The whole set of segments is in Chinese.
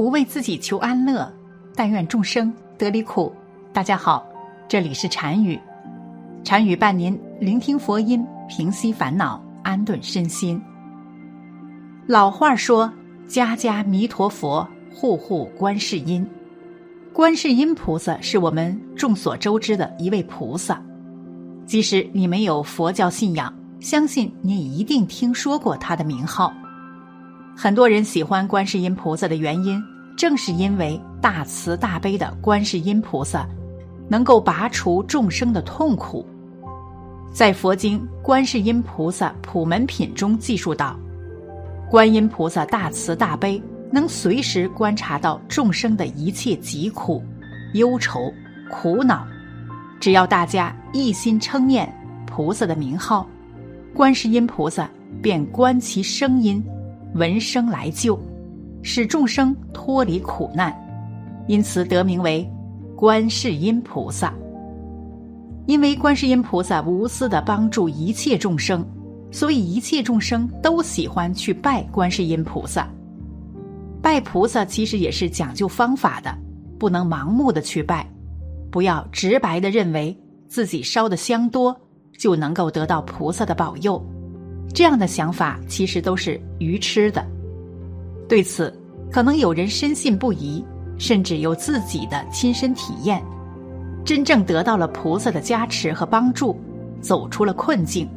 不为自己求安乐，但愿众生得离苦。大家好，这里是禅语，禅语伴您聆听佛音，平息烦恼，安顿身心。老话说：“家家弥陀佛，户户观世音。”观世音菩萨是我们众所周知的一位菩萨。即使你没有佛教信仰，相信你一定听说过他的名号。很多人喜欢观世音菩萨的原因，正是因为大慈大悲的观世音菩萨能够拔除众生的痛苦。在佛经《观世音菩萨普门品》中记述道：“观音菩萨大慈大悲，能随时观察到众生的一切疾苦、忧愁、苦恼。”只要大家一心称念菩萨的名号，观世音菩萨便观其声音，闻声来救，使众生脱离苦难，因此得名为观世音菩萨。因为观世音菩萨无私的帮助一切众生，所以一切众生都喜欢去拜观世音菩萨。拜菩萨其实也是讲究方法的，不能盲目的去拜。不要直白的认为自己烧的香多就能够得到菩萨的保佑，这样的想法其实都是愚痴的。对此，可能有人深信不疑，甚至有自己的亲身体验，真正得到了菩萨的加持和帮助，走出了困境。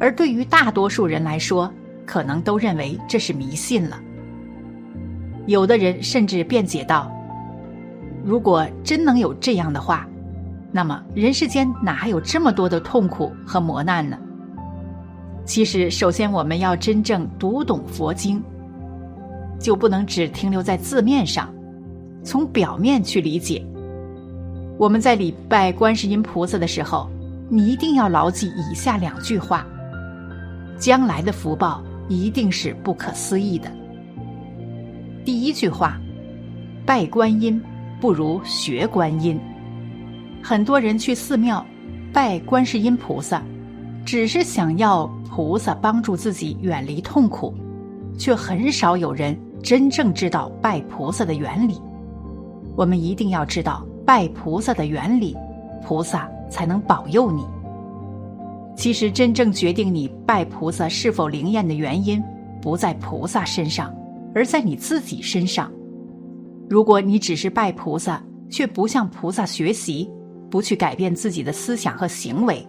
而对于大多数人来说，可能都认为这是迷信了。有的人甚至辩解道。如果真能有这样的话，那么人世间哪还有这么多的痛苦和磨难呢？其实，首先我们要真正读懂佛经，就不能只停留在字面上，从表面去理解。我们在礼拜观世音菩萨的时候，你一定要牢记以下两句话：将来的福报一定是不可思议的。第一句话，拜观音。不如学观音。很多人去寺庙拜观世音菩萨，只是想要菩萨帮助自己远离痛苦，却很少有人真正知道拜菩萨的原理。我们一定要知道拜菩萨的原理，菩萨才能保佑你。其实，真正决定你拜菩萨是否灵验的原因，不在菩萨身上，而在你自己身上。如果你只是拜菩萨，却不向菩萨学习，不去改变自己的思想和行为，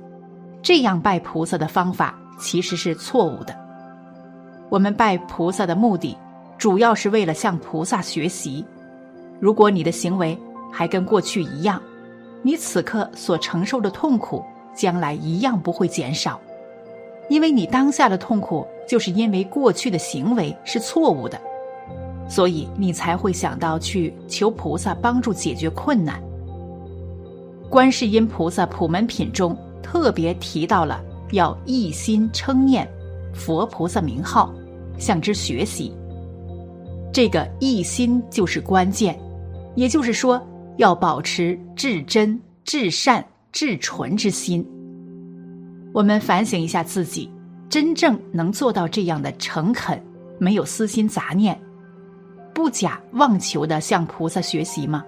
这样拜菩萨的方法其实是错误的。我们拜菩萨的目的，主要是为了向菩萨学习。如果你的行为还跟过去一样，你此刻所承受的痛苦，将来一样不会减少，因为你当下的痛苦，就是因为过去的行为是错误的。所以你才会想到去求菩萨帮助解决困难。观世音菩萨普门品中特别提到了要一心称念佛菩萨名号，向之学习。这个一心就是关键，也就是说要保持至真、至善、至纯之心。我们反省一下自己，真正能做到这样的诚恳，没有私心杂念。不假妄求的向菩萨学习吗？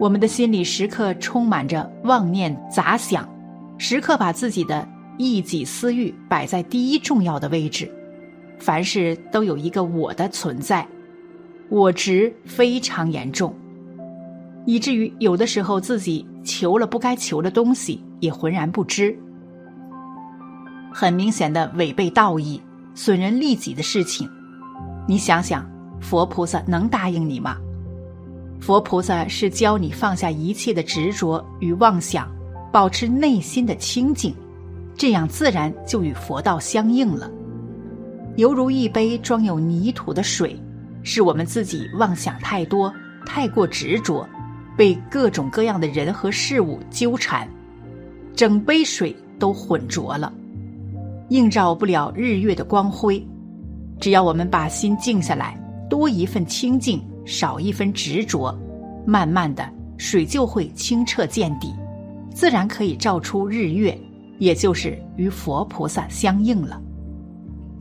我们的心里时刻充满着妄念杂想，时刻把自己的一己私欲摆在第一重要的位置，凡事都有一个我的存在，我执非常严重，以至于有的时候自己求了不该求的东西也浑然不知，很明显的违背道义、损人利己的事情，你想想。佛菩萨能答应你吗？佛菩萨是教你放下一切的执着与妄想，保持内心的清净，这样自然就与佛道相应了。犹如一杯装有泥土的水，是我们自己妄想太多，太过执着，被各种各样的人和事物纠缠，整杯水都浑浊了，映照不了日月的光辉。只要我们把心静下来。多一份清净，少一分执着，慢慢的水就会清澈见底，自然可以照出日月，也就是与佛菩萨相应了。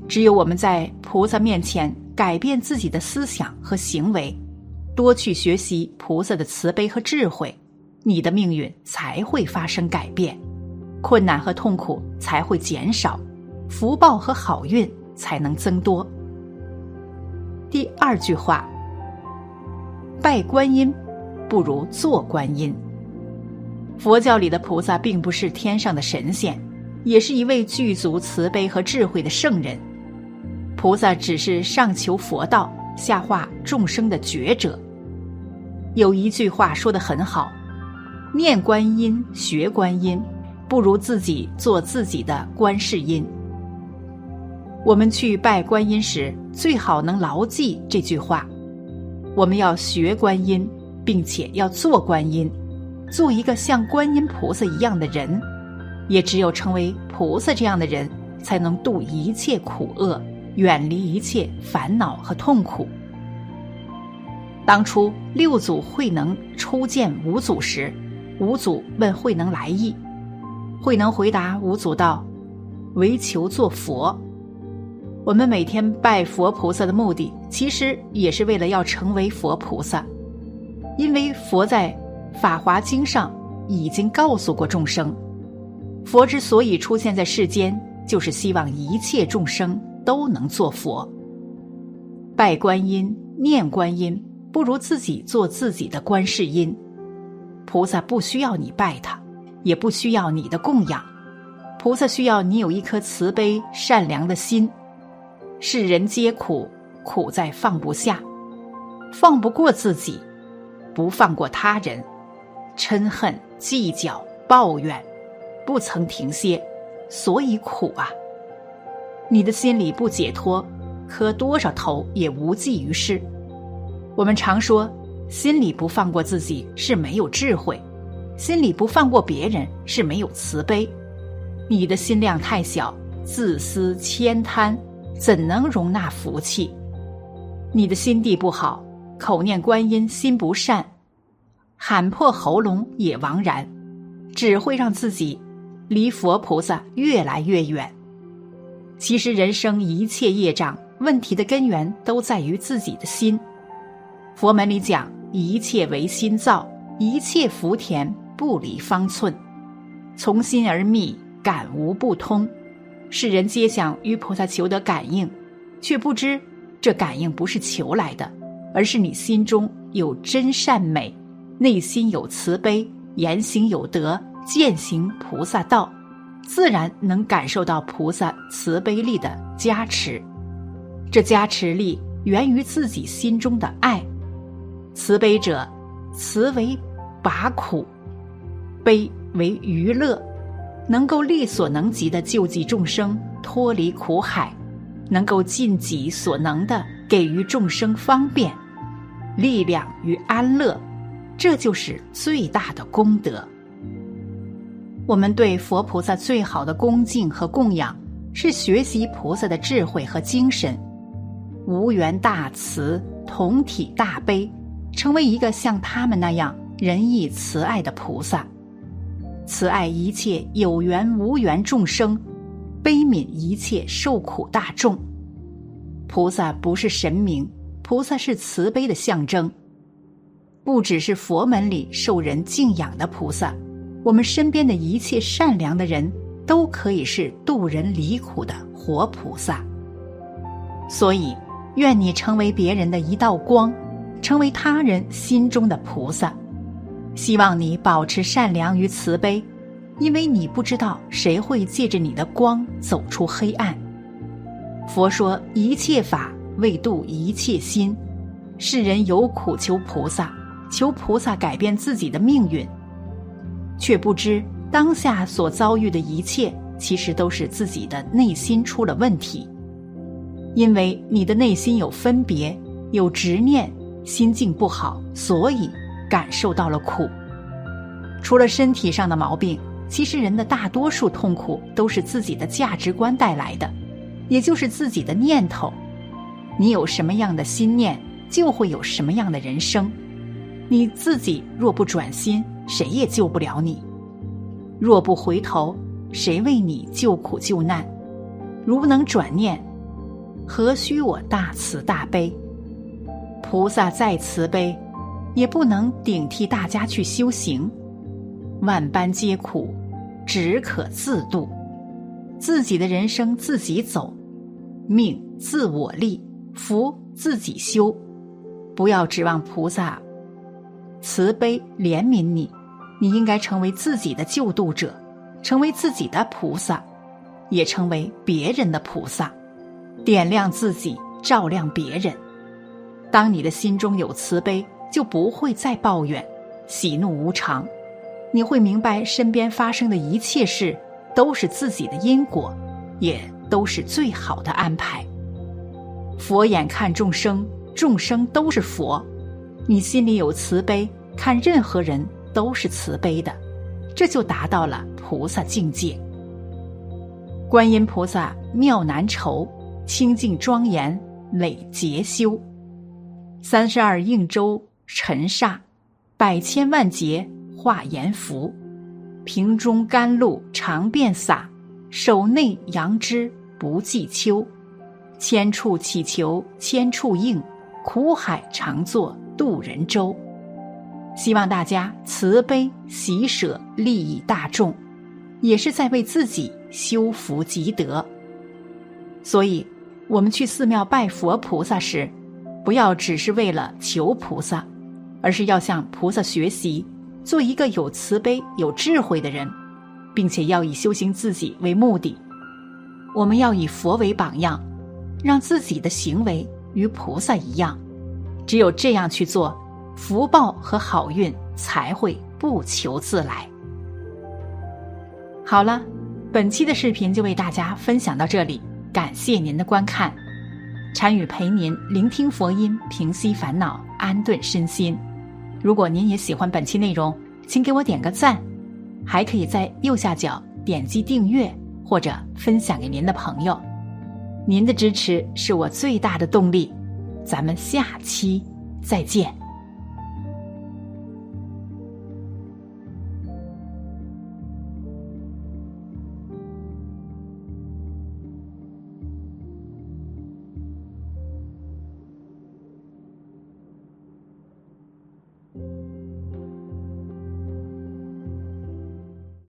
只有我们在菩萨面前改变自己的思想和行为，多去学习菩萨的慈悲和智慧，你的命运才会发生改变，困难和痛苦才会减少，福报和好运才能增多。第二句话：拜观音不如做观音。佛教里的菩萨并不是天上的神仙，也是一位具足慈悲和智慧的圣人。菩萨只是上求佛道，下化众生的觉者。有一句话说的很好：“念观音、学观音，不如自己做自己的观世音。”我们去拜观音时，最好能牢记这句话。我们要学观音，并且要做观音。做一个像观音菩萨一样的人，也只有成为菩萨这样的人，才能度一切苦厄，远离一切烦恼和痛苦。当初六祖慧能初见五祖时，五祖问慧能来意，慧能回答五祖道：“为求做佛。”我们每天拜佛菩萨的目的，其实也是为了要成为佛菩萨，因为佛在。《法华经》上已经告诉过众生，佛之所以出现在世间，就是希望一切众生都能做佛。拜观音、念观音，不如自己做自己的观世音。菩萨不需要你拜他，也不需要你的供养，菩萨需要你有一颗慈悲善良的心。世人皆苦，苦在放不下，放不过自己，不放过他人。嗔恨、计较、抱怨，不曾停歇，所以苦啊！你的心里不解脱，磕多少头也无济于事。我们常说，心里不放过自己是没有智慧，心里不放过别人是没有慈悲。你的心量太小，自私悭贪，怎能容纳福气？你的心地不好，口念观音心不善。喊破喉咙也枉然，只会让自己离佛菩萨越来越远。其实人生一切业障问题的根源都在于自己的心。佛门里讲，一切唯心造，一切福田不离方寸，从心而觅，感无不通。世人皆想与菩萨求得感应，却不知这感应不是求来的，而是你心中有真善美。内心有慈悲，言行有德，践行菩萨道，自然能感受到菩萨慈悲力的加持。这加持力源于自己心中的爱。慈悲者，慈为拔苦，悲为娱乐，能够力所能及的救济众生脱离苦海，能够尽己所能的给予众生方便、力量与安乐。这就是最大的功德。我们对佛菩萨最好的恭敬和供养，是学习菩萨的智慧和精神，无缘大慈，同体大悲，成为一个像他们那样仁义慈爱的菩萨，慈爱一切有缘无缘众生，悲悯一切受苦大众。菩萨不是神明，菩萨是慈悲的象征。不只是佛门里受人敬仰的菩萨，我们身边的一切善良的人都可以是渡人离苦的活菩萨。所以，愿你成为别人的一道光，成为他人心中的菩萨。希望你保持善良与慈悲，因为你不知道谁会借着你的光走出黑暗。佛说一切法为度一切心，世人有苦求菩萨。求菩萨改变自己的命运，却不知当下所遭遇的一切，其实都是自己的内心出了问题。因为你的内心有分别、有执念，心境不好，所以感受到了苦。除了身体上的毛病，其实人的大多数痛苦都是自己的价值观带来的，也就是自己的念头。你有什么样的心念，就会有什么样的人生。你自己若不转心，谁也救不了你；若不回头，谁为你救苦救难？如不能转念，何须我大慈大悲？菩萨再慈悲，也不能顶替大家去修行。万般皆苦，只可自度。自己的人生自己走，命自我立，福自己修。不要指望菩萨慈悲怜悯你，你应该成为自己的救度者，成为自己的菩萨，也成为别人的菩萨。点亮自己，照亮别人。当你的心中有慈悲，就不会再抱怨，喜怒无常。你会明白，身边发生的一切事都是自己的因果，也都是最好的安排。佛眼看众生，众生都是佛。你心里有慈悲，看任何人都是慈悲的，这就达到了菩萨境界。观音菩萨妙难酬。清净庄严累劫修，三十二应周尘煞，百千万劫化阎浮，瓶中甘露常遍洒，手内杨枝不计秋。千处祈求千处应，苦海常作渡人舟。希望大家慈悲喜舍，利益大众，也是在为自己修福积德。所以。我们去寺庙拜佛菩萨时，不要只是为了求菩萨，而是要向菩萨学习，做一个有慈悲、有智慧的人，并且要以修行自己为目的。我们要以佛为榜样，让自己的行为与菩萨一样。只有这样去做，福报和好运才会不求自来。好了，本期的视频就为大家分享到这里。感谢您的观看，禅语陪您聆听佛音，平息烦恼，安顿身心。如果您也喜欢本期内容，请给我点个赞，还可以在右下角点击订阅或者分享给您的朋友。您的支持是我最大的动力。咱们下期再见。